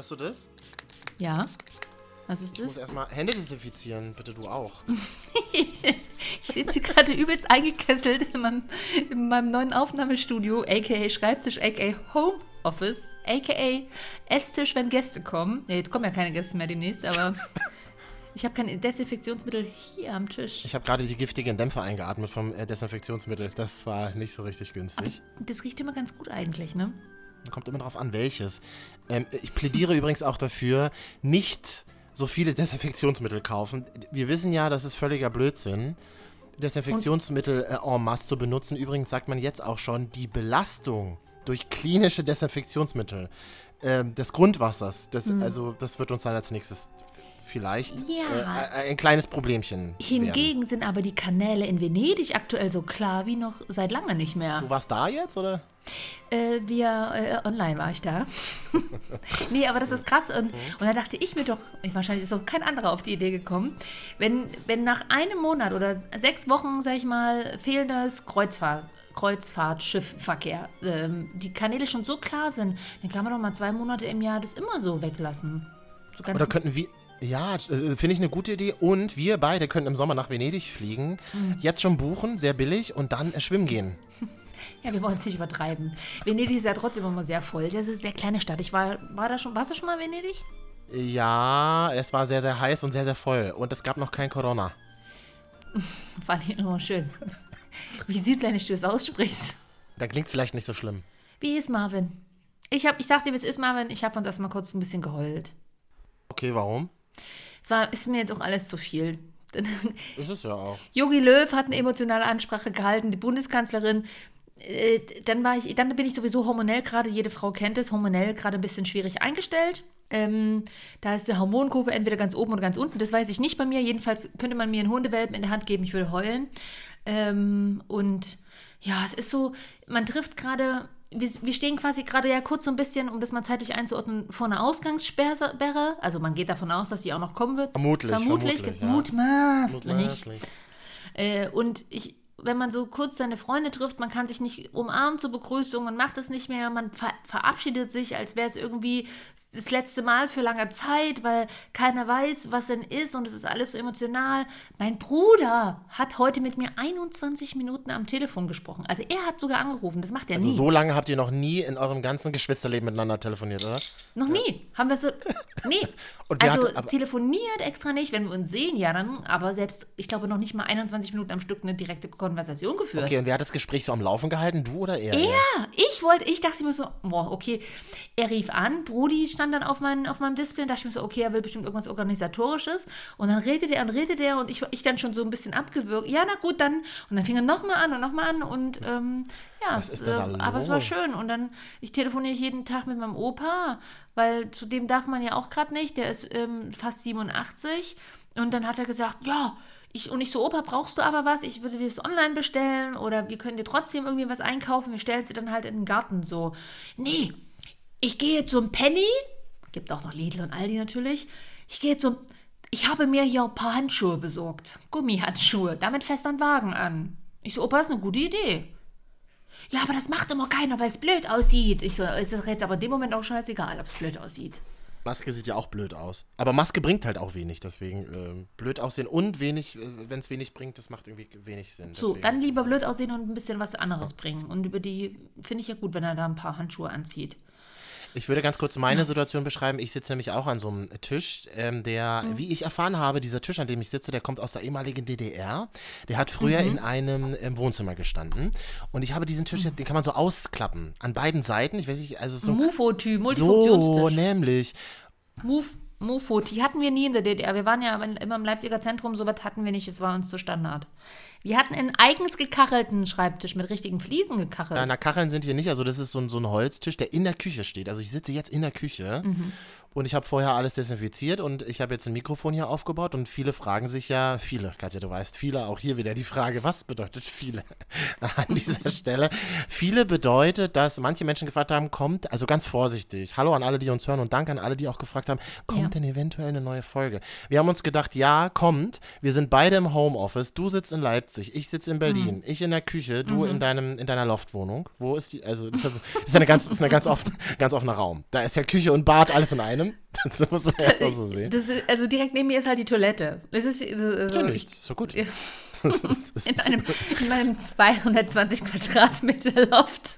Hörst du das? Ja? Was ist Ich muss das? erstmal Hände desinfizieren, bitte du auch. Ich sitze gerade übelst eingekesselt in meinem, in meinem neuen Aufnahmestudio, aka Schreibtisch, aka Homeoffice, aka Esstisch, wenn Gäste kommen. Nee, jetzt kommen ja keine Gäste mehr demnächst, aber ich habe kein Desinfektionsmittel hier am Tisch. Ich habe gerade die giftigen Dämpfer eingeatmet vom äh, Desinfektionsmittel. Das war nicht so richtig günstig. Das riecht immer ganz gut eigentlich, ne? Kommt immer drauf an, welches. Ähm, ich plädiere übrigens auch dafür, nicht so viele Desinfektionsmittel kaufen. Wir wissen ja, das ist völliger Blödsinn. Desinfektionsmittel äh, en masse zu benutzen. Übrigens sagt man jetzt auch schon, die Belastung durch klinische Desinfektionsmittel ähm, des Grundwassers, das, also das wird uns dann als nächstes vielleicht Ja. äh, äh, ein kleines Problemchen werden. Hingegen sind aber die Kanäle in Venedig aktuell so klar wie noch seit lange nicht mehr. Du warst da jetzt, oder? Äh, via äh, online war ich da. nee, aber das ist krass. Und, und da dachte ich mir doch, ich, wahrscheinlich ist auch kein anderer auf die Idee gekommen, wenn, wenn nach einem Monat oder sechs Wochen, sag ich mal, fehlendes Kreuzfahr Kreuzfahrtschiffverkehr ähm, die Kanäle schon so klar sind, dann kann man doch mal zwei Monate im Jahr das immer so weglassen. So Oder könnten wir. Ja, äh, finde ich eine gute Idee. Und wir beide können im Sommer nach Venedig fliegen. Mhm. Jetzt schon buchen, sehr billig, und dann äh, schwimmen gehen. Ja, wir wollen es nicht übertreiben. Venedig ist ja trotzdem immer sehr voll. Das ist eine sehr kleine Stadt. Ich war, war da schon, warst du schon mal in Venedig? Ja, es war sehr, sehr heiß und sehr, sehr voll. Und es gab noch kein Corona. Fand ich immer schön. Wie südländisch du es aussprichst. Da klingt vielleicht nicht so schlimm. Wie ist Marvin? Ich, hab, ich sag dir, wie es ist, Marvin. Ich habe uns erstmal kurz ein bisschen geheult. Okay, warum? Es war, ist mir jetzt auch alles zu viel. Ist es ja auch. Jogi Löw hat eine emotionale Ansprache gehalten, die Bundeskanzlerin. Äh, dann, war ich, dann bin ich sowieso hormonell gerade, jede Frau kennt es, hormonell gerade ein bisschen schwierig eingestellt. Ähm, da ist die Hormonkurve entweder ganz oben oder ganz unten. Das weiß ich nicht bei mir. Jedenfalls könnte man mir einen Hundewelpen in der Hand geben, ich würde heulen. Ähm, und ja, es ist so, man trifft gerade, wir, wir stehen quasi gerade ja kurz so ein bisschen, um das mal zeitlich einzuordnen, vor einer Ausgangssperre. Also man geht davon aus, dass sie auch noch kommen wird. Vermutlich, Vermutlich, vermutlich, ja. mutmaßlich. Mutmaßlich. Äh, und ich, wenn man so kurz seine Freunde trifft, man kann sich nicht umarmen zur Begrüßung, man macht es nicht mehr, man ver verabschiedet sich, als wäre es irgendwie das letzte Mal für lange Zeit, weil keiner weiß, was denn ist und es ist alles so emotional. Mein Bruder hat heute mit mir 21 Minuten am Telefon gesprochen. Also er hat sogar angerufen, das macht er Also nie. so lange habt ihr noch nie in eurem ganzen Geschwisterleben miteinander telefoniert, oder? Noch nie. Haben wir so. Nee. Also hat- aber- telefoniert extra nicht, wenn wir uns sehen, ja dann, aber selbst, ich glaube, noch nicht mal 21 Minuten am Stück eine direkte Konversation geführt. Okay, und wer hat das Gespräch so am Laufen gehalten? Du oder er? Er, ich wollte, ich dachte mir so, boah, okay. Er rief an, Brudi stand dann auf, mein, auf meinem Display und dachte ich mir so, okay, er will bestimmt irgendwas Organisatorisches. Und dann redet er und redet er und ich, ich dann schon so ein bisschen abgewürgt. Ja, na gut, dann. Und dann fing er nochmal an und nochmal an und ähm, ja, es, äh, aber es war schön. Und dann, ich telefoniere jeden Tag mit meinem Opa, weil zu dem darf man ja auch gerade nicht, der ist ähm, fast 87. Und dann hat er gesagt, ja, ich, und ich so, Opa, brauchst du aber was? Ich würde dir das online bestellen oder wir können dir trotzdem irgendwie was einkaufen. Wir stellen sie dann halt in den Garten so. Nee, ich gehe zum Penny, gibt auch noch Lidl und Aldi natürlich. Ich gehe zum, ich habe mir hier ein paar Handschuhe besorgt. Gummihandschuhe, damit fest an Wagen an. Ich so, Opa, ist eine gute Idee. Ja, aber das macht immer keiner, weil es blöd aussieht. Ich so, ist das jetzt aber in dem Moment auch scheißegal, ob es blöd aussieht. Maske sieht ja auch blöd aus. Aber Maske bringt halt auch wenig, deswegen ähm, blöd aussehen und wenig, wenn es wenig bringt, das macht irgendwie wenig Sinn. So, deswegen. dann lieber blöd aussehen und ein bisschen was anderes bringen. Und über die finde ich ja gut, wenn er da ein paar Handschuhe anzieht. Ich würde ganz kurz meine Situation beschreiben. Ich sitze nämlich auch an so einem Tisch, ähm, der, Mhm. wie ich erfahren habe, dieser Tisch, an dem ich sitze, der kommt aus der ehemaligen DDR. Der hat früher Mhm. in einem ähm, Wohnzimmer gestanden. Und ich habe diesen Tisch, Mhm. den kann man so ausklappen. An beiden Seiten. Ich weiß nicht, also so. Mufo-Ty, So, Multifunktionstisch. nämlich. Move, Mufo, die hatten wir nie in der DDR. Wir waren ja immer im Leipziger Zentrum, sowas hatten wir nicht, es war uns zu Standard. Wir hatten einen eigens gekachelten Schreibtisch mit richtigen Fliesen gekachelt. Ja, na, Kacheln sind hier nicht. Also, das ist so ein, so ein Holztisch, der in der Küche steht. Also, ich sitze jetzt in der Küche Mhm. und ich habe vorher alles desinfiziert und ich habe jetzt ein Mikrofon hier aufgebaut und viele fragen sich ja, viele, Katja, du weißt, viele, auch hier wieder die Frage, was bedeutet viele an dieser Stelle? Viele bedeutet, dass manche Menschen gefragt haben, kommt, also ganz vorsichtig, hallo an alle, die uns hören und danke an alle, die auch gefragt haben, kommt Ja. denn eventuell eine neue Folge? Wir haben uns gedacht, ja, kommt. Wir sind beide im Homeoffice. Du sitzt in Leipzig, ich sitze in Mhm. Berlin, ich in der Küche, du in deinem in deiner Loftwohnung. Wo ist die? Also das ist, das ist eine ganz ist eine ganz offen, ganz offener Raum. Da ist ja Küche und Bad alles in einem. Das muss man ja auch so sehen. Ist, also direkt neben mir ist halt die Toilette. Das ist, also, Ja, ich, nichts. Ist so gut. Ja. Ist- in, einem, in meinem 220 Quadratmeter Loft.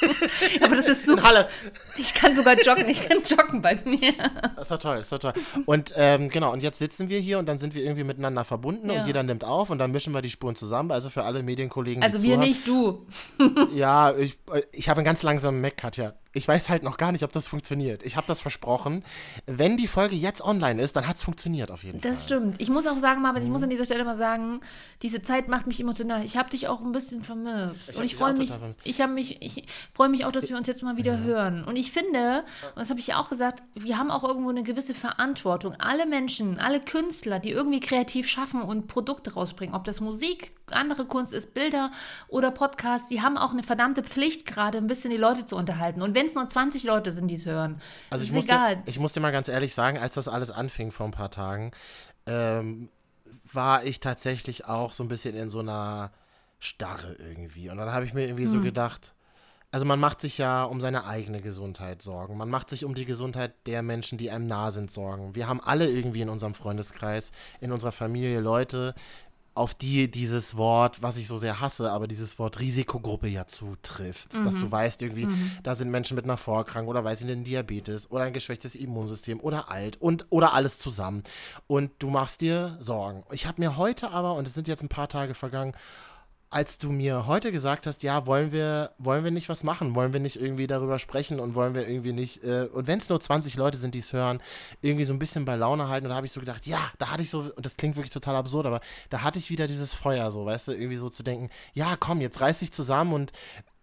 Aber das ist super. Halle. Ich kann sogar joggen. Ich kann joggen bei mir. Das war toll, das war toll. Und ähm, genau, und jetzt sitzen wir hier und dann sind wir irgendwie miteinander verbunden Ja. und jeder nimmt auf und dann mischen wir die Spuren zusammen. Also für alle Medienkollegen, Also wir zuhören. nicht, du. Ja, ich, äh, ich habe einen ganz langsamen Mac, Katja. Ich weiß halt noch gar nicht, ob das funktioniert. Ich habe das versprochen. Wenn die Folge jetzt online ist, dann hat es funktioniert auf jeden Fall. Das stimmt. Ich muss auch sagen, Marvin, ich Mhm. muss an dieser Stelle mal sagen, diese Zeit macht mich emotional. Ich habe dich auch ein bisschen vermisst. Ich und ich freue mich, ich habe mich, ich freue mich auch, dass wir uns jetzt mal wieder hören. Und ich finde, und das habe ich ja auch gesagt, wir haben auch irgendwo eine gewisse Verantwortung. Alle Menschen, alle Künstler, die irgendwie kreativ schaffen und Produkte rausbringen, ob das Musik, andere Kunst ist, Bilder oder Podcasts, die haben auch eine verdammte Pflicht, gerade ein bisschen die Leute zu unterhalten. Und wenn es nur 20 Leute sind, die es hören, Also ist ich muss, egal. dir, ich muss dir mal ganz ehrlich sagen, als das alles anfing vor ein paar Tagen, ähm, war ich tatsächlich auch so ein bisschen in so einer Starre irgendwie. Und dann habe ich mir irgendwie Hm. so gedacht, also man macht sich ja um seine eigene Gesundheit Sorgen. Man macht sich um die Gesundheit der Menschen, die einem nah sind, Sorgen. Wir haben alle irgendwie in unserem Freundeskreis, in unserer Familie Leute, auf die dieses Wort, was ich so sehr hasse, aber dieses Wort Risikogruppe ja zutrifft. Dass du weißt, irgendwie, da sind Menschen mit einer Vorerkrankung oder weiß ich nicht, ein Diabetes oder ein geschwächtes Immunsystem oder alt und oder alles zusammen. Und du machst dir Sorgen. Ich habe mir heute aber, und es sind jetzt ein paar Tage vergangen, als du mir heute gesagt hast, ja, wollen wir, wollen wir nicht was machen, wollen wir nicht irgendwie darüber sprechen und wollen wir irgendwie nicht, äh, und wenn es nur 20 Leute sind, die es hören, irgendwie so ein bisschen bei Laune halten, und da habe ich so gedacht, ja, da hatte ich so, und das klingt wirklich total absurd, aber da hatte ich wieder dieses Feuer, so, weißt du, irgendwie so zu denken, ja, komm, jetzt reiß dich zusammen und,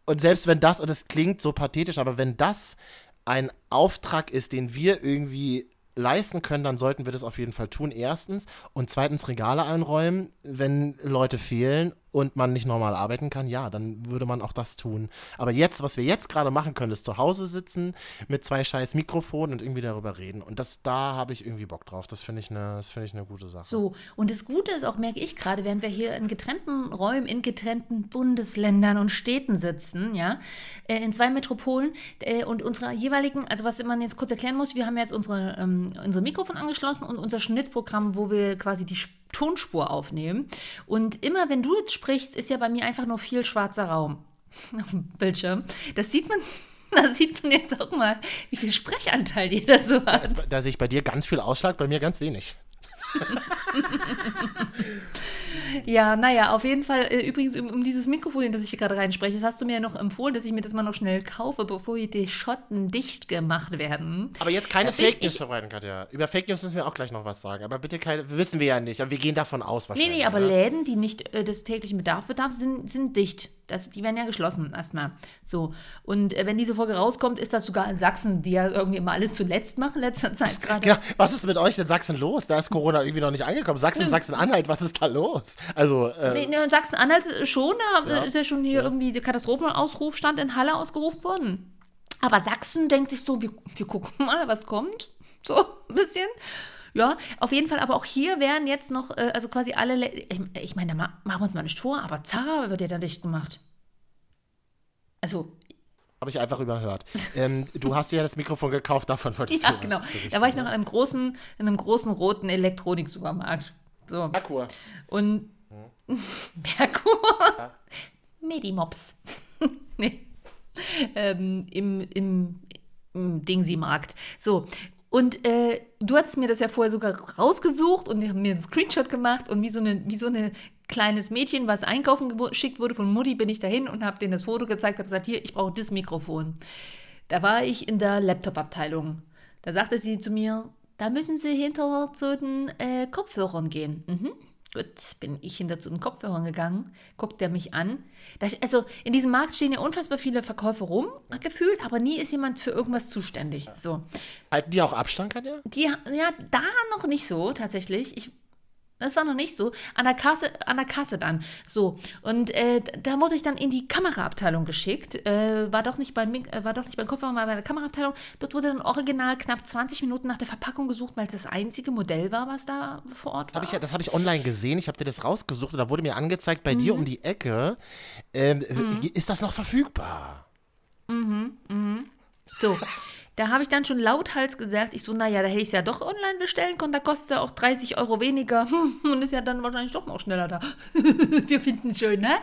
und selbst wenn das, und das klingt so pathetisch, aber wenn das ein Auftrag ist, den wir irgendwie leisten können, dann sollten wir das auf jeden Fall tun, erstens. Und zweitens Regale einräumen, wenn Leute fehlen und man nicht normal arbeiten kann, ja, dann würde man auch das tun. Aber jetzt, was wir jetzt gerade machen können, ist zu Hause sitzen mit zwei scheiß Mikrofonen und irgendwie darüber reden. Und das, da habe ich irgendwie Bock drauf. Das finde ich eine, das finde ich eine gute Sache. So, und das Gute ist auch, merke ich gerade, während wir hier in getrennten Räumen, in getrennten Bundesländern und Städten sitzen, ja, äh, in zwei Metropolen äh, und unsere jeweiligen, also was man jetzt kurz erklären muss, wir haben jetzt unsere, ähm, Mikrofon angeschlossen und unser Schnittprogramm, wo wir quasi die Tonspur aufnehmen. Und immer, wenn du jetzt sprichst, ist ja bei mir einfach nur viel schwarzer Raum auf dem Bildschirm. Das sieht man. Da sieht man jetzt auch mal, wie viel Sprechanteil jeder so hat. Da sehe ich bei dir ganz viel Ausschlag, bei mir ganz wenig. Ja, naja, auf jeden Fall. Äh, übrigens, um, um dieses Mikrofon, das ich hier gerade reinspreche, das hast du mir ja noch empfohlen, dass ich mir das mal noch schnell kaufe, bevor hier die Schotten dicht gemacht werden. Aber jetzt keine bin Fake News verbreiten, Katja. Über Fake News müssen wir auch gleich noch was sagen. Aber bitte keine, wissen wir ja nicht. Aber wir gehen davon aus Nee, wahrscheinlich. nee, aber oder? Läden, die nicht äh, des täglichen Bedarf bedarf, sind, sind dicht. Das, die werden ja geschlossen erstmal. So. Und äh, wenn diese Folge rauskommt, ist das sogar in Sachsen, die ja irgendwie immer alles zuletzt machen, letzter Zeit gerade. Genau, was ist mit euch in Sachsen los? Da ist Corona irgendwie noch nicht angekommen. Sachsen, Sachsen-Anhalt, was ist da los? Also, äh, Nee, nee, in Sachsen-Anhalt schon, da Ja. ist ja schon hier irgendwie der Katastrophenausrufstand in Halle ausgerufen worden. Aber Sachsen denkt sich so, wir, wir gucken mal, was kommt. So ein bisschen. Ja, auf jeden Fall, aber auch hier wären jetzt noch, äh, also quasi alle, Le ich, ich meine, da ma machen wir uns mal nicht vor, aber Zara wird ja dann dicht gemacht. Also, habe ich einfach überhört. ähm, du hast ja das Mikrofon gekauft, davon wolltest ja, du genau. berichten, Da war ich noch ne? in einem großen, in einem großen roten Elektroniksupermarkt. So. Merkur. Und Merkur? Medimops. nee. Ähm, Im im, im Dingsi-Markt. So. Und äh, du hattest mir das ja vorher sogar rausgesucht und wir haben mir einen Screenshot gemacht und wie so eine, wie so eine kleines Mädchen, was einkaufen geschickt wurde von Mutti, bin ich dahin und habe denen das Foto gezeigt, habe gesagt, hier, ich brauche das Mikrofon. Da war ich in der Laptop-Abteilung. Da sagte sie zu mir, da müssen Sie hinter zu den äh, Kopfhörern gehen. Mhm. Gut, bin ich hinter zu den Kopfhörern gegangen, guckt er mich an. Das, also in diesem Markt stehen ja unfassbar viele Verkäufer rum, gefühlt, aber nie ist jemand für irgendwas zuständig. So. Halten die auch Abstand, Katja? Die, ja, da noch nicht so, tatsächlich. Ich, das war noch nicht so. An der Kasse, an der Kasse dann. So. Und äh, da wurde ich dann in die Kameraabteilung geschickt. Äh, war doch nicht beim, äh, war doch nicht beim Kopfhörer, war bei der Kameraabteilung. Dort wurde dann original knapp 20 Minuten nach der Verpackung gesucht, weil es das einzige Modell war, was da vor Ort war. Hab ich, das habe ich online gesehen. Ich habe dir das rausgesucht und da wurde mir angezeigt, bei dir um die Ecke. Ähm, Ist das noch verfügbar? So, da habe ich dann schon lauthals gesagt, ich so, naja, da hätte ich es ja doch online bestellen können, da kostet es ja auch 30 Euro weniger Hm, und ist ja dann wahrscheinlich doch noch schneller da. Wir finden es schön, ne?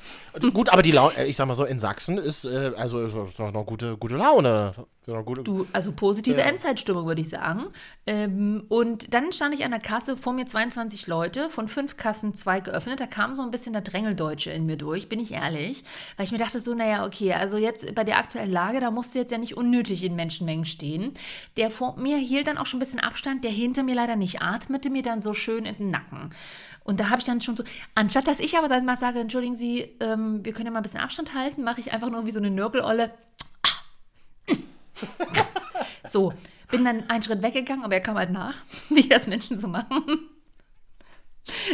Gut, aber die Laune, äh, ich sag mal so, in Sachsen ist äh, also ist noch noch gute, gute Laune. Noch gute, Du, also positive Endzeitstimmung, würde ich sagen. Ähm, und dann stand ich an der Kasse, vor mir 22 Leute, von fünf Kassen zwei geöffnet. Da kam so ein bisschen der Drängeldeutsche in mir durch, bin ich ehrlich. Weil ich mir dachte so, naja, okay, also jetzt bei der aktuellen Lage, da musst du jetzt ja nicht unnötig in Menschenmengen stehen. Der vor mir hielt dann auch schon ein bisschen Abstand, der hinter mir leider nicht atmete, mir dann so schön in den Nacken. Und da habe ich dann schon so, anstatt dass ich aber dann mal sage, entschuldigen Sie, ähm, wir können ja mal ein bisschen Abstand halten, mache ich einfach nur wie so eine Nörgelolle. So, bin dann einen Schritt weggegangen, aber er kam halt nach, wie das Menschen so machen.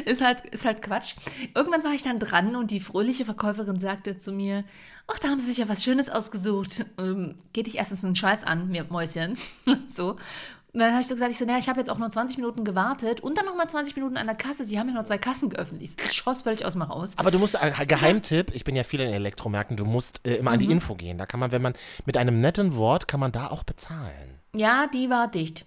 Ist halt, ist halt Quatsch. Irgendwann war ich dann dran und die fröhliche Verkäuferin sagte zu mir, ach, da haben Sie sich ja was Schönes ausgesucht. Ähm, geht dich erstens einen Scheiß an, mir Mäuschen. so. Und dann habe ich so gesagt, ich so, naja, ich habe jetzt auch nur 20 Minuten gewartet und dann nochmal 20 Minuten an der Kasse. Sie haben ja nur zwei Kassen geöffnet. Ich schoss völlig aus mir raus. Aber du musst, äh, Geheimtipp, ich bin ja viel in Elektromärkten, du musst äh, immer an die Info gehen. Da kann man, wenn man mit einem netten Wort, kann man da auch bezahlen. Ja, die war dicht.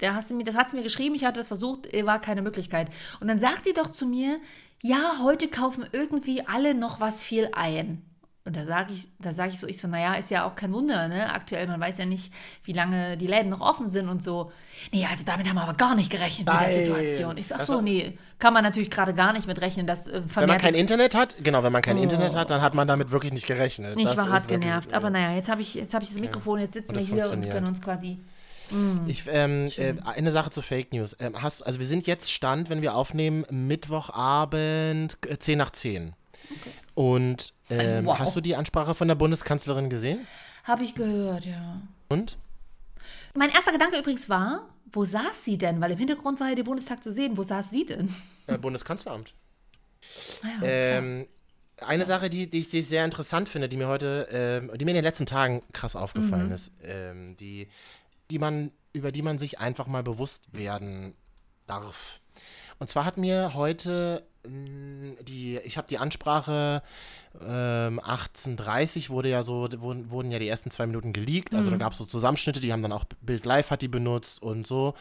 Der hast du mir, das hat sie mir geschrieben, ich hatte das versucht, äh, war keine Möglichkeit. Und dann sagt die doch zu mir, ja, heute kaufen irgendwie alle noch was viel ein. Und da sage ich, da sage ich so, ich so, naja, ist ja auch kein Wunder, ne? Aktuell, man weiß ja nicht, wie lange die Läden noch offen sind und so. Nee, also damit haben wir aber gar nicht gerechnet mit der Nein. Situation. Ich so, ach so, Also- nee, kann man natürlich gerade gar nicht mit rechnen, dass äh, Wenn man kein Internet hat, genau, wenn man kein Internet hat, dann hat man damit wirklich nicht gerechnet. Ich Das war hart wirklich, genervt. äh, Aber naja, jetzt habe ich, jetzt hab ich das Mikrofon, jetzt sitzen wir hier und können uns quasi. Ich, ähm, äh, eine Sache zu Fake News. Ähm, hast, also wir sind jetzt Stand, wenn wir aufnehmen, Mittwochabend äh, 10 nach 10. Und ähm, Wow. hast du die Ansprache von der Bundeskanzlerin gesehen? Habe ich gehört, ja. Und? Mein erster Gedanke übrigens war, wo saß sie denn? Weil im Hintergrund war ja der Bundestag zu sehen. Wo saß sie denn? Äh, Bundeskanzleramt. Ah ja, Ähm, eine Sache, die, die, ich, die ich sehr interessant finde, die mir heute, ähm, die mir in den letzten Tagen krass aufgefallen Mhm. ist, ähm, die, die man, über die man sich einfach mal bewusst werden darf. Und zwar hat mir heute die, ich habe die Ansprache ähm, 1830 wurde ja so, wurden, wurden ja die ersten zwei Minuten geleakt. Also da gab es so Zusammenschnitte, die haben dann auch Bild Live hat die benutzt und so.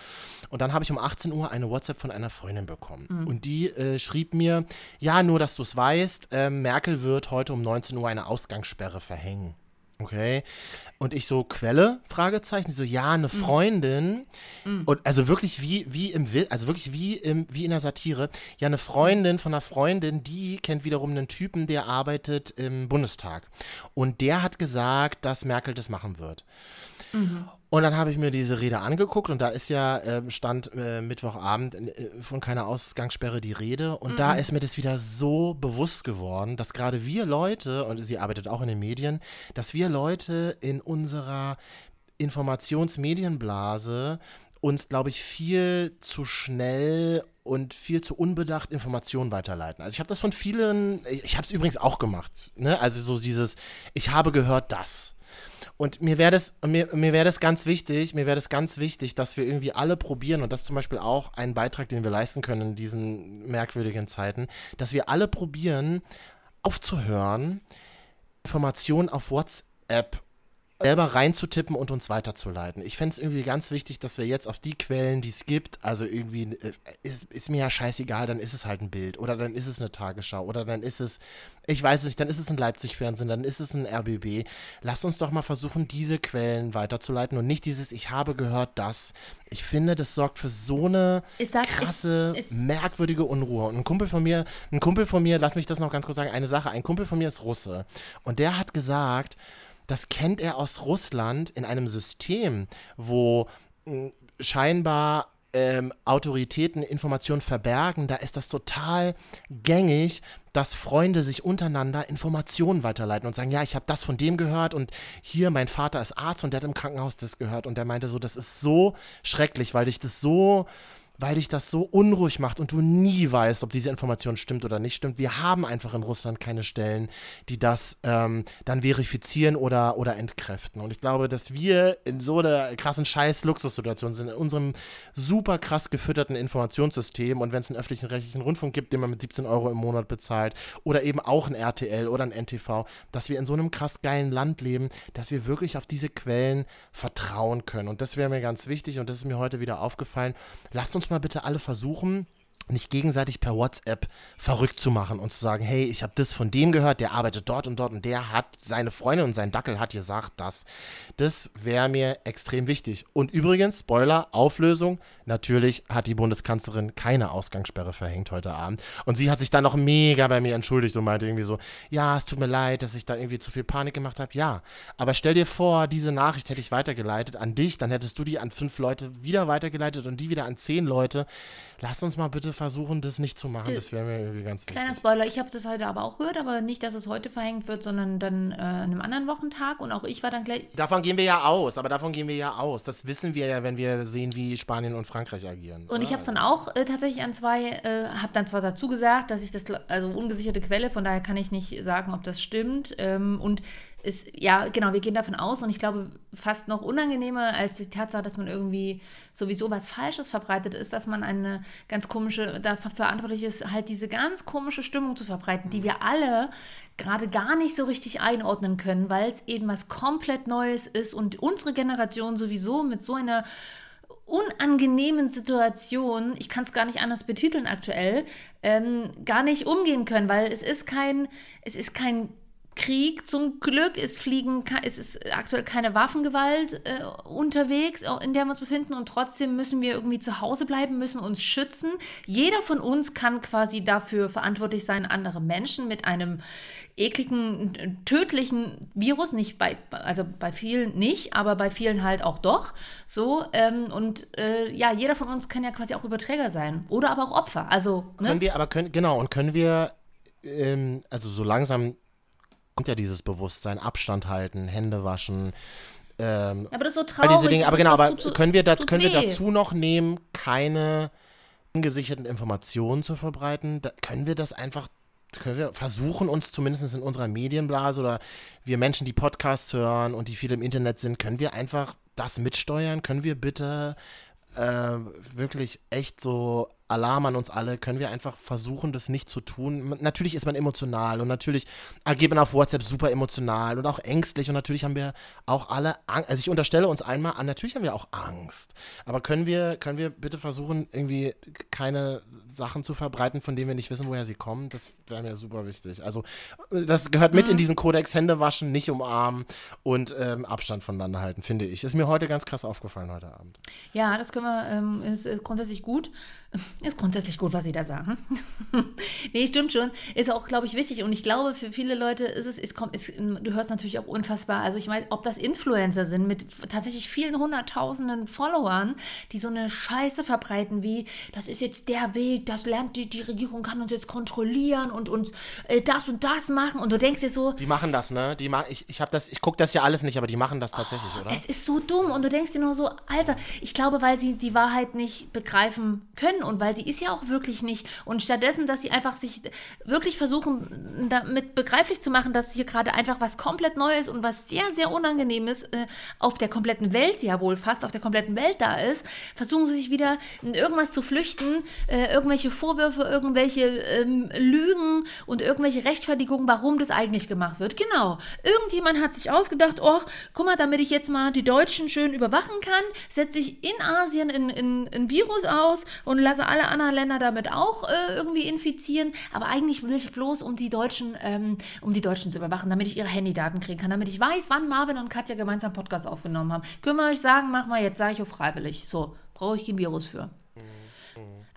Und dann habe ich um 18 Uhr eine WhatsApp von einer Freundin bekommen. Und die äh, schrieb mir, ja, nur dass du es weißt, ähm, Merkel wird heute um 19 Uhr eine Ausgangssperre verhängen. Okay. Und ich so, Quelle? Fragezeichen. Sie so, ja, eine Freundin. Und also wirklich wie, wie im also wirklich wie im, wie in der Satire. Ja, eine Freundin von einer Freundin, die kennt wiederum einen Typen, der arbeitet im Bundestag. Und der hat gesagt, dass Merkel das machen wird. Und dann habe ich mir diese Rede angeguckt und da ist ja, ähm, stand äh, Mittwochabend äh, von keiner Ausgangssperre die Rede. Und da ist mir das wieder so bewusst geworden, dass gerade wir Leute, und sie arbeitet auch in den Medien, dass wir Leute in unserer Informationsmedienblase uns, glaube ich, viel zu schnell und viel zu unbedacht Informationen weiterleiten. Also ich habe das von vielen, ich habe es übrigens auch gemacht, ne? Also so dieses, ich habe gehört das. Und mir wäre das, mir, mir wäre das ganz wichtig, mir wäre das ganz wichtig, dass wir irgendwie alle probieren, und das ist zum Beispiel auch ein Beitrag, den wir leisten können in diesen merkwürdigen Zeiten, dass wir alle probieren, aufzuhören, Informationen auf WhatsApp selber reinzutippen und uns weiterzuleiten. Ich fände es irgendwie ganz wichtig, dass wir jetzt auf die Quellen, die es gibt, also irgendwie, äh, ist, ist mir ja scheißegal, dann ist es halt ein Bild oder dann ist es eine Tagesschau oder dann ist es, ich weiß es nicht, dann ist es ein Leipzig-Fernsehen, dann ist es ein RBB. Lass uns doch mal versuchen, diese Quellen weiterzuleiten und nicht dieses, ich habe gehört das. Ich finde, das sorgt für so eine Ich sag, krasse, es- es- merkwürdige Unruhe. Und ein Kumpel von mir, ein Kumpel von mir, lass mich das noch ganz kurz sagen, eine Sache, ein Kumpel von mir ist Russe und der hat gesagt, das kennt er aus Russland in einem System, wo mh, scheinbar ähm, Autoritäten Informationen verbergen, da ist das total gängig, dass Freunde sich untereinander Informationen weiterleiten und sagen, ja, ich habe das von dem gehört und hier, mein Vater ist Arzt und der hat im Krankenhaus das gehört. Und der meinte so, das ist so schrecklich, weil dich das so weil dich das so unruhig macht und du nie weißt, ob diese Information stimmt oder nicht stimmt. Wir haben einfach in Russland keine Stellen, die das ähm, dann verifizieren oder, oder entkräften. Und ich glaube, dass wir in so einer krassen Scheiß-Luxussituation sind, in unserem super krass gefütterten Informationssystem und wenn es einen öffentlichen rechtlichen Rundfunk gibt, den man mit 17 Euro im Monat bezahlt oder eben auch ein RTL oder ein NTV, dass wir in so einem krass geilen Land leben, dass wir wirklich auf diese Quellen vertrauen können. Und das wäre mir ganz wichtig und das ist mir heute wieder aufgefallen. Lasst uns mal bitte alle versuchen, nicht gegenseitig per WhatsApp verrückt zu machen und zu sagen, hey, ich habe das von dem gehört, der arbeitet dort und dort und der hat, seine Freundin und sein Dackel hat gesagt das. Das wäre mir extrem wichtig. Und übrigens, Spoiler, Auflösung, natürlich hat die Bundeskanzlerin keine Ausgangssperre verhängt heute Abend. Und sie hat sich dann noch mega bei mir entschuldigt und meinte irgendwie so, ja, es tut mir leid, dass ich da irgendwie zu viel Panik gemacht habe. Ja, aber stell dir vor, diese Nachricht hätte ich weitergeleitet an dich, dann hättest du die an fünf Leute wieder weitergeleitet und die wieder an zehn Leute. Lass uns mal bitte versuchen, das nicht zu machen. Das wäre mir irgendwie ganz wichtig. Kleiner Spoiler, ich habe das heute aber auch gehört, aber nicht, dass es heute verhängt wird, sondern dann äh, an einem anderen Wochentag. Und auch ich war dann gleich. Davon gehen wir ja aus, aber davon gehen wir ja aus. Das wissen wir ja, wenn wir sehen, wie Spanien und Frankreich agieren. Und ich oder? habe es dann auch äh, tatsächlich an zwei, äh, habe dann zwar dazu gesagt, dass ich das, also ungesicherte Quelle, von daher kann ich nicht sagen, ob das stimmt. Ähm, und es, ja, genau, wir gehen davon aus und ich glaube, fast noch unangenehmer als die Tatsache, dass man irgendwie sowieso was Falsches verbreitet ist, dass man eine ganz komische, dafür verantwortlich ist, halt diese ganz komische Stimmung zu verbreiten, die wir alle gerade gar nicht so richtig einordnen können, weil es eben was komplett Neues ist und unsere Generation sowieso mit so einer unangenehmen Situation, ich kann es gar nicht anders betiteln aktuell, ähm, gar nicht umgehen können, weil es ist kein, es ist kein Krieg zum Glück, es fliegen, es ist aktuell keine Waffengewalt äh, unterwegs, auch in der wir uns befinden und trotzdem müssen wir irgendwie zu Hause bleiben, müssen uns schützen. Jeder von uns kann quasi dafür verantwortlich sein, andere Menschen mit einem ekligen, äh, tödlichen Virus, nicht bei, also bei vielen nicht, aber bei vielen halt auch doch. So, ähm, und äh, ja, jeder von uns kann ja quasi auch Überträger sein oder aber auch Opfer. Also, ne? Können wir, aber können, genau, und können wir, ähm, also so langsam kommt ja dieses Bewusstsein, Abstand halten, Hände waschen, ähm, aber das ist so all traurig. diese Dinge. Aber genau, aber tut können wir, da, können wir dazu noch nehmen, keine ungesicherten Informationen zu verbreiten? Da, können wir das einfach, können wir versuchen, uns zumindest in unserer Medienblase oder wir Menschen, die Podcasts hören und die viel im Internet sind, können wir einfach das mitsteuern? Können wir bitte äh, wirklich echt so Alarm an uns alle, können wir einfach versuchen, das nicht zu tun. Natürlich ist man emotional und natürlich agiert man auf WhatsApp super emotional und auch ängstlich und natürlich haben wir auch alle Angst. Also ich unterstelle uns einmal an, natürlich haben wir auch Angst. Aber können wir, können wir bitte versuchen, irgendwie keine Sachen zu verbreiten, von denen wir nicht wissen, woher sie kommen? Das wäre mir super wichtig. Also das gehört mit in diesen Kodex, Hände waschen, nicht umarmen und ähm, Abstand voneinander halten, finde ich. Ist mir heute ganz krass aufgefallen heute Abend. Ja, das können wir, ähm, ist, ist grundsätzlich gut. Ist grundsätzlich gut, was Sie da sagen. nee, stimmt schon. Ist auch, glaube ich, wichtig. Und ich glaube, für viele Leute ist es, es kommt, es, du hörst natürlich auch unfassbar, also ich meine, ob das Influencer sind mit tatsächlich vielen hunderttausenden Followern, die so eine Scheiße verbreiten wie, das ist jetzt der Weg, das lernt die, die Regierung kann uns jetzt kontrollieren und uns äh, das und das machen. Und du denkst dir so, Die machen das, ne? Die ma ich ich habe das, ich gucke das ja alles nicht, aber die machen das tatsächlich, oder? Es ist so dumm und du denkst dir nur so, Alter, ich glaube, weil sie die Wahrheit nicht begreifen können und weil sie ist ja auch wirklich nicht. Und stattdessen, dass sie einfach sich wirklich versuchen, damit begreiflich zu machen, dass hier gerade einfach was komplett Neues und was sehr, sehr Unangenehmes äh, auf der kompletten Welt, ja wohl fast auf der kompletten Welt da ist, versuchen sie sich wieder in irgendwas zu flüchten, äh, irgendwelche Vorwürfe, irgendwelche ähm, Lügen und irgendwelche Rechtfertigungen, warum das eigentlich gemacht wird. Genau. Irgendjemand hat sich ausgedacht, oh, guck mal, damit ich jetzt mal die Deutschen schön überwachen kann, setze ich in Asien ein in, in Virus aus und lasse alle anderen Länder damit auch äh, irgendwie infizieren. Aber eigentlich will ich bloß, um die Deutschen, ähm, um die Deutschen zu überwachen, damit ich ihre Handydaten kriegen kann, damit ich weiß, wann Marvin und Katja gemeinsam Podcast aufgenommen haben. Können wir euch sagen, mach mal jetzt, sage ich auch freiwillig. So, brauche ich kein Virus für.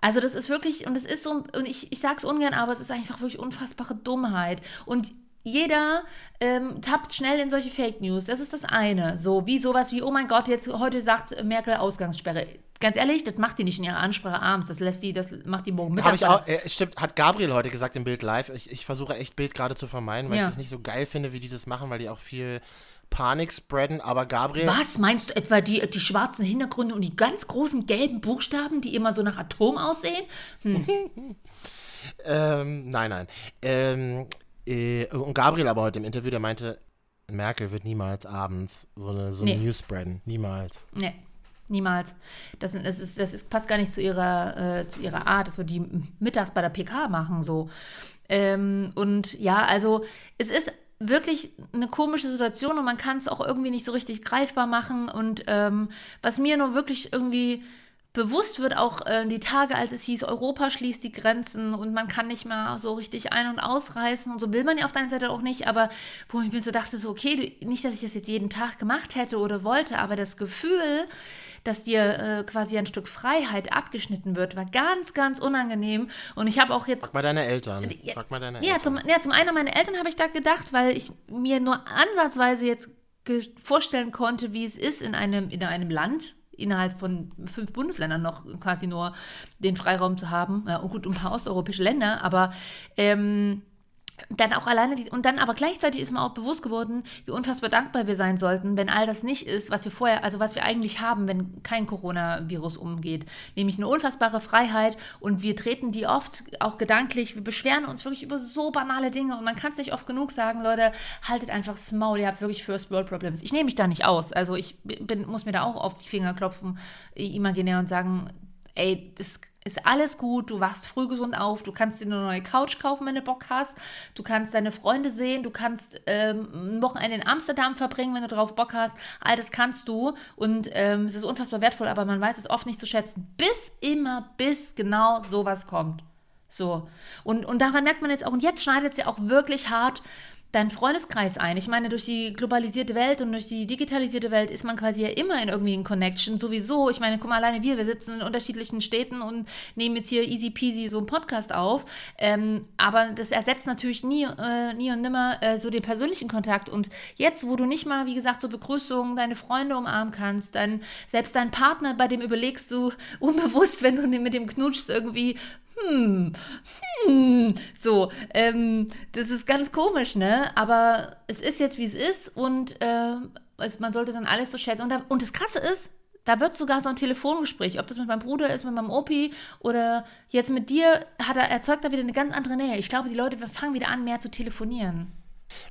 Also das ist wirklich, und es ist so, und ich, ich sage es ungern, aber es ist einfach wirklich unfassbare Dummheit. Und jeder ähm, tappt schnell in solche Fake News. Das ist das eine. So wie sowas wie, oh mein Gott, jetzt heute sagt Merkel Ausgangssperre. Ganz ehrlich, das macht die nicht in ihrer Ansprache abends. Das lässt sie, das macht die morgen Mittag. ich auch, äh, stimmt, hat Gabriel heute gesagt im Bild live. Ich, ich versuche echt Bild gerade zu vermeiden, weil Ja. ich das nicht so geil finde, wie die das machen, weil die auch viel Panik spreaden. Aber Gabriel. Was meinst du etwa die, die schwarzen Hintergründe und die ganz großen gelben Buchstaben, die immer so nach Atom aussehen? Ähm, nein, nein. Ähm, äh, und Gabriel aber heute im Interview, der meinte, Merkel wird niemals abends so eine, so Nee. News spreaden. Niemals. Nee, niemals. Das, das, ist, das ist, passt gar nicht zu ihrer, äh, zu ihrer Art. Das wird die mittags bei der PK machen, so. Ähm, und ja, also es ist wirklich eine komische Situation und man kann es auch irgendwie nicht so richtig greifbar machen. Und ähm, was mir nur wirklich irgendwie bewusst wird, auch äh, die Tage, als es hieß, Europa schließt die Grenzen und man kann nicht mehr so richtig ein- und ausreißen und so will man ja auf der einen Seite auch nicht, aber wo ich mir so dachte, so, okay, nicht, dass ich das jetzt jeden Tag gemacht hätte oder wollte, aber das Gefühl, dass dir äh, quasi ein Stück Freiheit abgeschnitten wird, war ganz, ganz unangenehm. Und ich habe auch jetzt Frag mal deine Eltern. Frag mal deine ja, Eltern. zum, ja, zum einen an meine Eltern habe ich da gedacht, weil ich mir nur ansatzweise jetzt vorstellen konnte, wie es ist, in einem, in einem Land, innerhalb von fünf Bundesländern noch quasi nur den Freiraum zu haben. Ja, und gut, ein paar osteuropäische Länder, aber ähm, dann auch alleine die, und dann aber gleichzeitig ist mir auch bewusst geworden, wie unfassbar dankbar wir sein sollten, wenn all das nicht ist, was wir vorher, also was wir eigentlich haben, wenn kein Coronavirus umgeht. Nämlich eine unfassbare Freiheit und wir treten die oft auch gedanklich, wir beschweren uns wirklich über so banale Dinge und man kann es nicht oft genug sagen, Leute, haltet einfach das Maul, ihr habt wirklich First World Problems. Ich nehme mich da nicht aus. Also ich bin, muss mir da auch auf die Finger klopfen, imaginär und sagen, ey, das ist alles gut, du wachst früh gesund auf, du kannst dir eine neue Couch kaufen, wenn du Bock hast, du kannst deine Freunde sehen, du kannst ähm, ein Wochenende in Amsterdam verbringen, wenn du drauf Bock hast, all das kannst du und ähm, es ist unfassbar wertvoll, aber man weiß es oft nicht zu schätzen, bis immer, bis genau sowas kommt. So. Und, und daran merkt man jetzt auch, und jetzt schneidet es ja auch wirklich hart deinen Freundeskreis ein. Ich meine, durch die globalisierte Welt und durch die digitalisierte Welt ist man quasi ja immer in irgendwie in Connection, sowieso. Ich meine, guck mal, alleine wir, wir sitzen in unterschiedlichen Städten und nehmen jetzt hier easy peasy so einen Podcast auf. Ähm, aber das ersetzt natürlich nie, äh, nie und nimmer äh, so den persönlichen Kontakt. Und jetzt, wo du nicht mal, wie gesagt, so Begrüßungen, deine Freunde umarmen kannst, dann selbst deinen Partner, bei dem überlegst du unbewusst, wenn du mit dem knutschst, irgendwie, hm, hm, so, ähm, das ist ganz komisch, ne? Aber es ist jetzt, wie es ist und äh, es, man sollte dann alles so schätzen. Und, da, und das Krasse ist, da wird sogar so ein Telefongespräch, ob das mit meinem Bruder ist, mit meinem Opi oder jetzt mit dir, hat er, erzeugt da wieder eine ganz andere Nähe. Ich glaube, die Leute fangen wieder an, mehr zu telefonieren.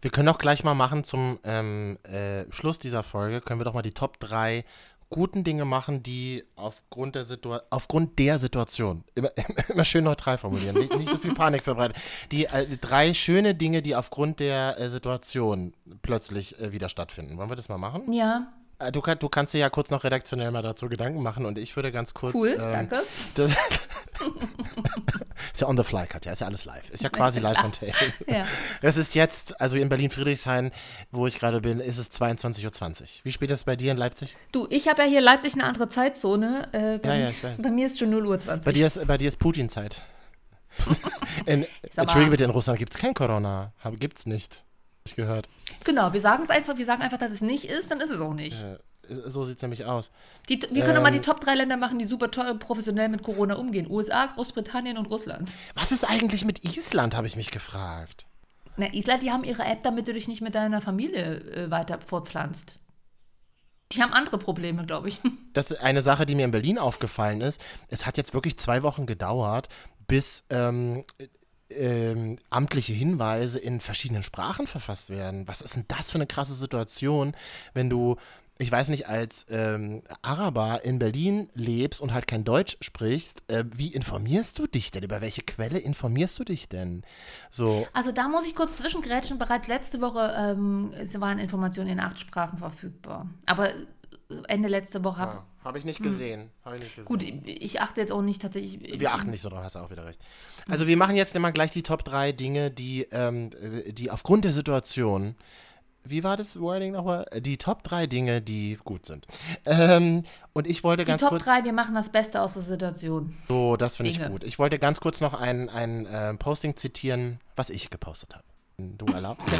Wir können auch gleich mal machen zum ähm, äh, Schluss dieser Folge, können wir doch mal die Top 3 guten Dinge machen, die aufgrund der, Situa aufgrund der Situation, immer, immer schön neutral formulieren, nicht, nicht so viel Panik verbreiten, die äh, drei schöne Dinge, die aufgrund der äh, Situation plötzlich äh, wieder stattfinden. Wollen wir das mal machen? Ja, Du, kann, du kannst dir ja kurz noch redaktionell mal dazu Gedanken machen und ich würde ganz kurz. cool, ähm, danke. Das ist ja on the fly, Katja, ist ja alles live. Ist ja quasi live on tape. Ja. Es ist jetzt, also in Berlin-Friedrichshain, wo ich gerade bin, ist es 22.20 Uhr. Wie spät ist es bei dir in Leipzig? Du, ich habe ja hier Leipzig eine andere Zeitzone. Äh, bei, Ja, ja, mir- ich weiß. bei mir ist schon 0 Uhr 20. Bei dir ist, bei dir ist Putin-Zeit. Entschuldige bitte, in Russland gibt es kein Corona. Hab- Gibt's nicht. Ich gehört. Genau, wir sagen es einfach, wir sagen einfach, dass es nicht ist, dann ist es auch nicht. Äh, So sieht es nämlich aus. Die, wir können doch mal die Ähm. Top 3 Länder machen, die super toll professionell mit Corona umgehen. USA, Großbritannien und Russland. Was ist eigentlich mit Island, habe ich mich gefragt. Na, Island, die haben ihre App, damit du dich nicht mit deiner Familie äh, weiter fortpflanzt. Die haben andere Probleme, glaube ich. Das ist eine Sache, die mir in Berlin aufgefallen ist. Es hat jetzt wirklich zwei Wochen gedauert, bis ähm, ähm, amtliche Hinweise in verschiedenen Sprachen verfasst werden. Was ist denn das für eine krasse Situation, wenn du, ich weiß nicht, als ähm, Araber in Berlin lebst und halt kein Deutsch sprichst, äh, wie informierst du dich denn? Über welche Quelle informierst du dich denn? So, Also da muss ich kurz zwischengrätschen. Bereits letzte Woche ähm, waren Informationen in acht Sprachen verfügbar. Aber Ende letzte Woche habe habe ich nicht gesehen. Hab ich nicht gesehen. Gut, ich achte jetzt auch nicht tatsächlich. Wir achten nicht so drauf, hast du auch wieder recht. Also wir machen jetzt immer gleich die Top 3 Dinge, die, ähm, äh, die aufgrund der Situation, wie war das Wording nochmal? Die Top 3 Dinge, die gut sind. Ähm, und ich wollte Die ganz Top kurz, 3, wir machen das Beste aus der Situation. so, das finde ich gut. Ich wollte ganz kurz noch ein, ein äh, Posting zitieren, was ich gepostet habe. du erlaubst.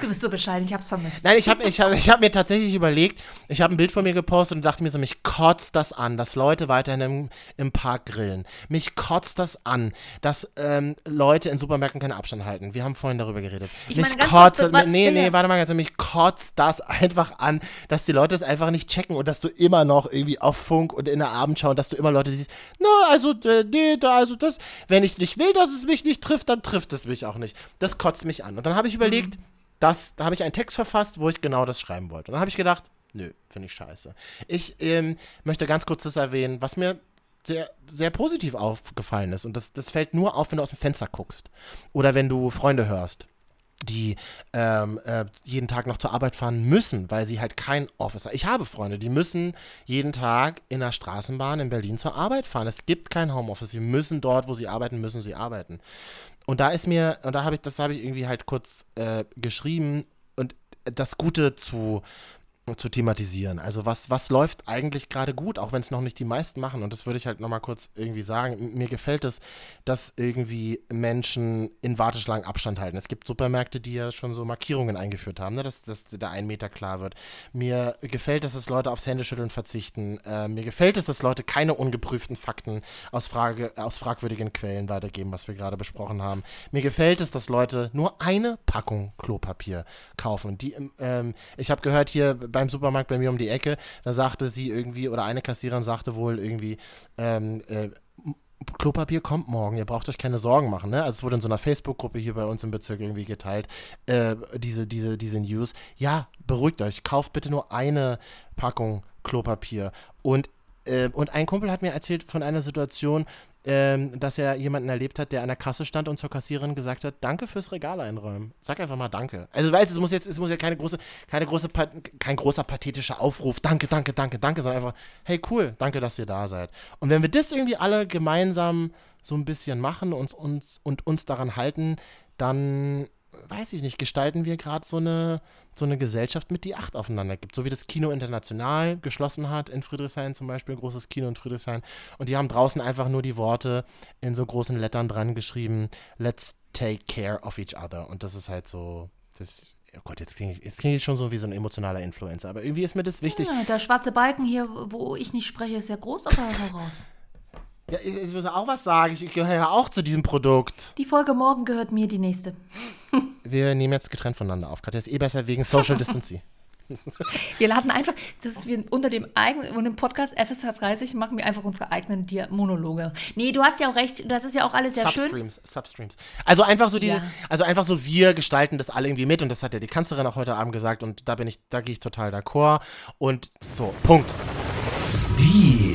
Du bist so bescheiden, ich hab's vermisst. Nein, ich habe ich hab, ich hab mir tatsächlich überlegt, ich habe ein Bild von mir gepostet und dachte mir so, mich kotzt das an, dass Leute weiterhin im, im Park grillen. Mich kotzt das an, dass ähm, Leute in Supermärkten keinen Abstand halten. Wir haben vorhin darüber geredet. Ich mich meine, kotzt, kurz, nee, nee, warte mal ganz, mich kotzt das einfach an, dass die Leute es einfach nicht checken und dass du immer noch irgendwie auf Funk und in der Abendschau und dass du immer Leute siehst, na, also, äh, nee, da, also das, wenn ich nicht will, dass es mich nicht trifft, dann trifft es mich auch nicht. Das kotzt mich an. Und dann habe ich überlegt, das, da habe ich einen Text verfasst, wo ich genau das schreiben wollte. Und dann habe ich gedacht, nö, finde ich scheiße. Ich ähm, möchte ganz kurz das erwähnen, was mir sehr, sehr positiv aufgefallen ist. Und das, das fällt nur auf, wenn du aus dem Fenster guckst. Oder wenn du Freunde hörst, die ähm, äh, jeden Tag noch zur Arbeit fahren müssen, weil sie halt kein Office haben. Ich habe Freunde, die müssen jeden Tag in der Straßenbahn in Berlin zur Arbeit fahren. Es gibt kein Homeoffice. Sie müssen dort, wo sie arbeiten, müssen sie arbeiten. Und da ist mir, und da habe ich, das habe ich irgendwie halt kurz äh, geschrieben und das Gute zu, zu thematisieren. Also was, was läuft eigentlich gerade gut, auch wenn es noch nicht die meisten machen. Und das würde ich halt nochmal kurz irgendwie sagen. Mir gefällt es, dass irgendwie Menschen in Warteschlangen Abstand halten. Es gibt Supermärkte, die ja schon so Markierungen eingeführt haben, ne, dass, dass der ein Meter klar wird. Mir gefällt es, dass Leute aufs Händeschütteln verzichten. Äh, mir gefällt es, dass Leute keine ungeprüften Fakten aus, Frage, aus fragwürdigen Quellen weitergeben, was wir gerade besprochen haben. Mir gefällt es, dass Leute nur eine Packung Klopapier kaufen. Die, ähm, ich habe gehört hier beim Supermarkt bei mir um die Ecke, da sagte sie irgendwie, oder eine Kassiererin sagte wohl irgendwie, ähm, äh, Klopapier kommt morgen, ihr braucht euch keine Sorgen machen. Ne? Also es wurde in so einer Facebook-Gruppe hier bei uns im Bezirk irgendwie geteilt, äh, diese, diese, diese News. Ja, beruhigt euch, kauft bitte nur eine Packung Klopapier. Und, und ein Kumpel hat mir erzählt von einer Situation, ähm, dass er jemanden erlebt hat, der an der Kasse stand und zur Kassiererin gesagt hat, danke fürs Regal einräumen. Sag einfach mal danke. Also weißt du, es muss jetzt, es muss ja keine große, keine große, kein großer pathetischer Aufruf, danke, danke, danke, danke, sondern einfach, hey cool, danke, dass ihr da seid. Und wenn wir das irgendwie alle gemeinsam so ein bisschen machen uns, uns, und uns daran halten, dann weiß ich nicht, gestalten wir gerade so eine, so eine Gesellschaft mit, die Acht aufeinander gibt. So wie das Kino International geschlossen hat in Friedrichshain zum Beispiel, großes Kino in Friedrichshain. Und die haben draußen einfach nur die Worte in so großen Lettern dran geschrieben, let's take care of each other. Und das ist halt so, das, oh Gott, jetzt klinge ich, klinge ich schon so wie so ein emotionaler Influencer. Aber irgendwie ist mir das wichtig. Ja, der schwarze Balken hier, wo ich nicht spreche, ist ja groß, aber hau raus. Ja, ich, ich würde auch was sagen. Ich gehöre ja auch zu diesem Produkt. Die Folge morgen gehört mir, die nächste. Wir nehmen jetzt getrennt voneinander auf. Katja ist eh besser wegen Social Distancing. Wir laden einfach, das ist wir unter dem eigenen, unter dem Podcast FSH 30 machen wir einfach unsere eigenen Dia Monologe. Nee, du hast ja auch recht, das ist ja auch alles sehr schön. Substreams, Substreams. Also einfach so diese, Ja. also einfach so wir gestalten das alle irgendwie mit und das hat ja die Kanzlerin auch heute Abend gesagt und da bin ich, da gehe ich total d'accord und so, Punkt. Die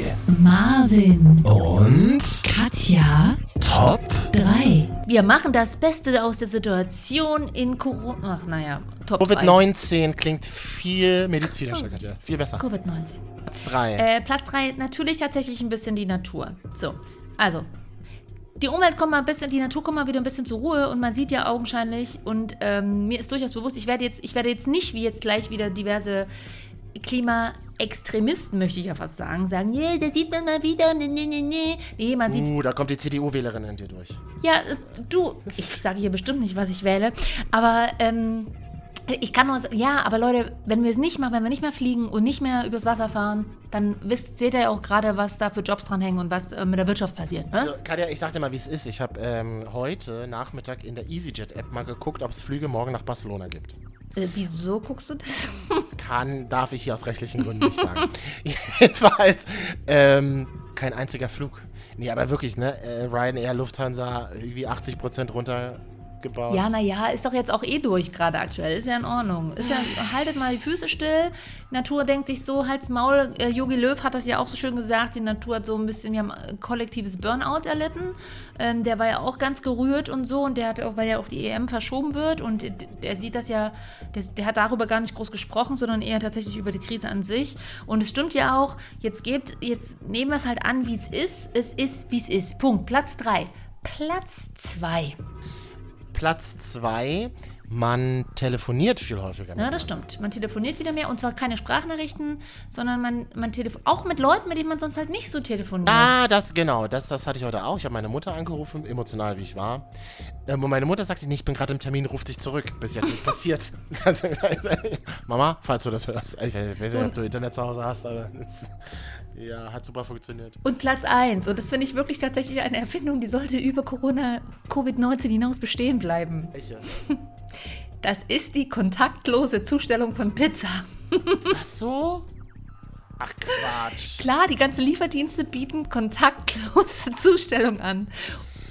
Marvin und Katja Top 3. Wir machen das Beste aus der Situation in Corona. Ach, naja, Top 3. Covid-19 klingt viel medizinischer, Katja. Viel besser. Covid-19. Platz 3. Äh, Platz 3, natürlich tatsächlich ein bisschen die Natur. So, also. Die Umwelt kommt mal ein bisschen, die Natur kommt mal wieder ein bisschen zur Ruhe und man sieht ja augenscheinlich und ähm, mir ist durchaus bewusst, ich werde jetzt, ich werde jetzt nicht wie jetzt gleich wieder diverse Klimaextremisten, möchte ich ja fast sagen, sagen, nee, das sieht man mal wieder, nee, nee, nee, nee. Nee, man sieht Uh, da kommt die CDU-Wählerin in dir durch. ja, du, ich sage hier bestimmt nicht, was ich wähle, aber ähm, ich kann nur sagen, ja, aber Leute, wenn wir es nicht machen, wenn wir nicht mehr fliegen und nicht mehr übers Wasser fahren, dann wisst, seht ihr ja auch gerade, was da für Jobs dranhängen und was äh, mit der Wirtschaft passiert. Ne? Also, Katja, ich sag dir mal, wie es ist. Ich habe ähm, heute Nachmittag in der EasyJet-App mal geguckt, ob es Flüge morgen nach Barcelona gibt. Äh, wieso guckst du das? Kann, darf ich hier aus rechtlichen Gründen nicht sagen. Jedenfalls, ähm, kein einziger Flug. Nee, aber wirklich, ne? Äh, Ryanair, Lufthansa, irgendwie 80% runtergebaut. ja, naja, ist doch jetzt auch eh durch gerade aktuell. Ist ja in Ordnung. Ist ja, haltet mal die Füße still. Natur denkt sich so, halt's Maul. Äh, Jogi Löw hat das ja auch so schön gesagt. Die Natur hat so ein bisschen, wir haben äh, kollektives Burnout erlitten. Ähm, der war ja auch ganz gerührt und so. Und der hat auch, weil ja auch die EM verschoben wird. Und der, der sieht das ja, der, der hat darüber gar nicht groß gesprochen, sondern eher tatsächlich über die Krise an sich. Und es stimmt ja auch, jetzt gebt, jetzt nehmen wir es halt an, wie es ist. Es ist, wie es ist. Punkt. Platz 3. Platz 2. Platz 2 man telefoniert viel häufiger. Ja, das stimmt. Man telefoniert wieder mehr und zwar keine Sprachnachrichten, sondern man, man telefoniert auch mit Leuten, mit denen man sonst halt nicht so telefoniert. Ah, das, genau, das, das hatte ich heute auch. Ich habe meine Mutter angerufen, emotional wie ich war. Ähm, und meine Mutter sagte, ich bin gerade im Termin, ruf dich zurück. Bis jetzt nicht passiert. Also, Mama, falls du das hörst. Ich weiß nicht, ob du Internet zu Hause hast, aber das, ja, hat super funktioniert. Und Platz 1, und das finde ich wirklich tatsächlich eine Erfindung, die sollte über Corona, Covid-19 hinaus bestehen bleiben. Welche? Das ist die kontaktlose Zustellung von Pizza. Ist das so? Ach, Quatsch. Klar, die ganzen Lieferdienste bieten kontaktlose Zustellung an.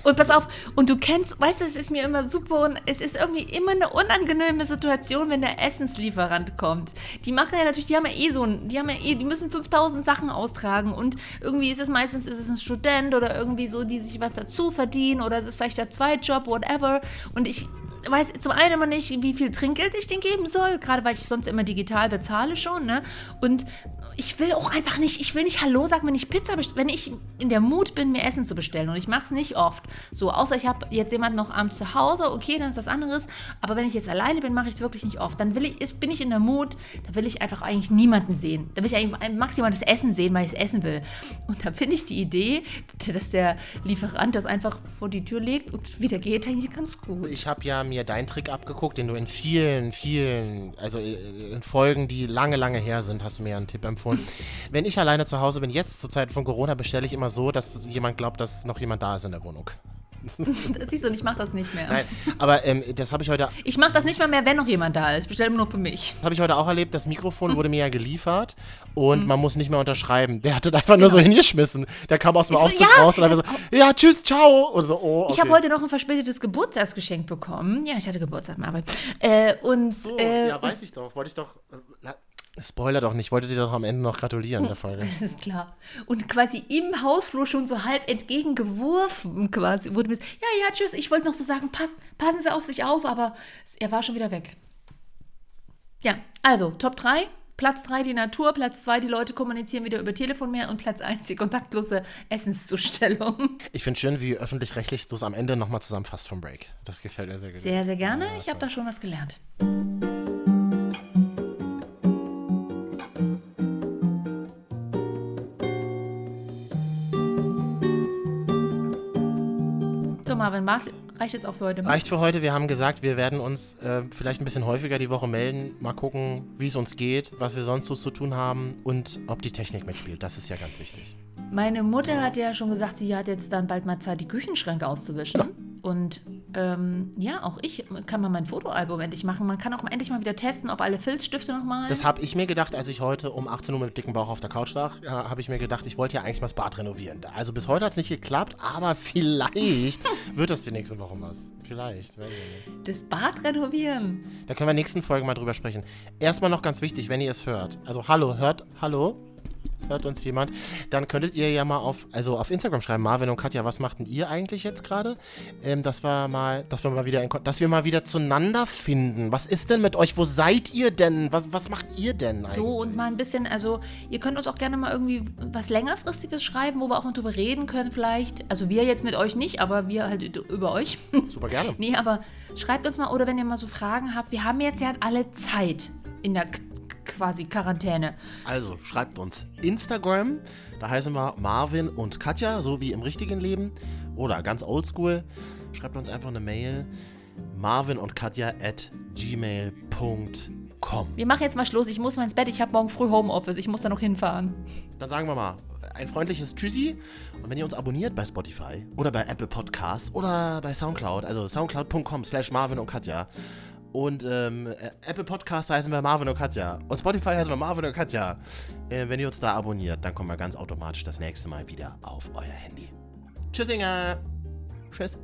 Und pass auf, und du kennst, weißt du, es ist mir immer super und es ist irgendwie immer eine unangenehme Situation, wenn der Essenslieferant kommt. Die machen ja natürlich, die haben ja eh so ein, die haben ja eh, die müssen 5000 Sachen austragen und irgendwie ist es meistens, ist es ein Student oder irgendwie so, die sich was dazu verdienen oder es ist vielleicht der Zweitjob, whatever. Und ich weiß zum einen immer nicht, wie viel Trinkgeld ich denen geben soll, gerade weil ich sonst immer digital bezahle schon, ne? Und ich will auch einfach nicht, ich will nicht Hallo sagen, wenn ich Pizza bestelle, wenn ich in der Mut bin, mir Essen zu bestellen. Und ich mache es nicht oft. So, außer ich habe jetzt jemanden noch abends zu Hause, okay, dann ist was anderes. Aber wenn ich jetzt alleine bin, mache ich es wirklich nicht oft. Dann will ich, ist, bin ich in der Mut, da will ich einfach eigentlich niemanden sehen. Da will ich eigentlich maximal das Essen sehen, weil ich es essen will. Und da finde ich die Idee, dass der Lieferant das einfach vor die Tür legt und wieder geht, eigentlich ganz gut. Ich habe ja mir deinen Trick abgeguckt, den du in vielen, vielen, also äh, in Folgen, die lange, lange her sind, hast du mir einen Tipp empfohlen. Wenn ich alleine zu Hause bin, jetzt zur Zeit von Corona, bestelle ich immer so, dass jemand glaubt, dass noch jemand da ist in der Wohnung. Siehst du, und ich mache das nicht mehr. Nein, aber ähm, das habe ich heute Ich mache das nicht mal mehr, wenn noch jemand da ist. Ich bestelle nur für mich. Das habe ich heute auch erlebt. Das Mikrofon wurde mir ja geliefert und man muss nicht mehr unterschreiben. Der hat das einfach nur so hingeschmissen. Der kam aus dem Aufzug ja, raus und einfach so, ja, tschüss, ciao. Und so, oh, okay. Ich habe heute noch ein verspätetes Geburtstagsgeschenk bekommen. Ja, ich hatte Geburtstag, Marvin. Äh, und So, äh, ja, weiß ich doch. Wollte ich doch. Spoiler doch nicht. Wollte dir doch am Ende noch gratulieren der Folge. das ist klar. Und quasi im Hausflur schon so halb entgegengeworfen, quasi. Wurde mir, ja, ja, tschüss. Ich wollte noch so sagen, pass, passen Sie auf sich auf, aber er war schon wieder weg. Ja, also Top 3. Platz 3 die Natur, Platz 2 die Leute kommunizieren wieder über Telefon mehr und Platz 1 die kontaktlose Essenszustellung. Ich finde schön, wie öffentlich-rechtlich du es am Ende nochmal zusammenfasst vom Break. Das gefällt mir sehr gut. Sehr, sehr gerne. Ich habe da schon was gelernt. So, Marvin, Mars reicht jetzt auch für heute. Reicht für heute. Wir haben gesagt, wir werden uns äh, vielleicht ein bisschen häufiger die Woche melden. Mal gucken, wie es uns geht, was wir sonst so zu tun haben und ob die Technik mitspielt. Das ist ja ganz wichtig. Meine Mutter hat ja schon gesagt, sie hat jetzt dann bald mal Zeit, die Küchenschränke auszuwischen. Und ähm, ja, auch ich kann mal mein Fotoalbum endlich machen. Man kann auch endlich mal wieder testen, ob alle Filzstifte noch malen. Das habe ich mir gedacht, als ich heute um 18 Uhr mit dicken Bauch auf der Couch lag, äh, habe ich mir gedacht, ich wollte ja eigentlich mal das Bad renovieren. Also bis heute hat es nicht geklappt, aber vielleicht wird das die nächste Woche was. Vielleicht. das Bad renovieren. Da können wir in der nächsten Folge mal drüber sprechen. Erstmal noch ganz wichtig, wenn ihr es hört. Also hallo, hört, hallo? Hört uns jemand? Dann könntet ihr ja mal auf, also auf Instagram schreiben, Marvin und Katja, was machten ihr eigentlich jetzt gerade? Ähm, dass wir mal, dass wir mal wieder, in, dass wir mal wieder zueinander finden. Was ist denn mit euch? Wo seid ihr denn? Was, was macht ihr denn eigentlich? So und mal ein bisschen, also ihr könnt uns auch gerne mal irgendwie was längerfristiges schreiben, wo wir auch mal drüber reden können vielleicht. Also wir jetzt mit euch nicht, aber wir halt über euch. Super gerne. nee, aber schreibt uns mal oder wenn ihr mal so Fragen habt, wir haben jetzt ja alle Zeit in der quasi Quarantäne. Also, schreibt uns Instagram, da heißen wir Marvin und Katja, so wie im richtigen Leben. Oder ganz oldschool, schreibt uns einfach eine Mail. Marvin und Katja at gmail.com. Wir machen jetzt mal Schluss. Ich muss mal ins Bett. Ich habe morgen früh Homeoffice. Ich muss da noch hinfahren. Dann sagen wir mal ein freundliches Tschüssi. Und wenn ihr uns abonniert bei Spotify oder bei Apple Podcasts oder bei Soundcloud, also soundcloud.com slash Marvin und Katja. Und ähm, äh, Apple Podcasts heißen wir Marvin und Katja. Und Spotify heißen wir Marvin und Katja. Äh, wenn ihr uns da abonniert, dann kommen wir ganz automatisch das nächste Mal wieder auf euer Handy. Tschüssinger. Tschüss.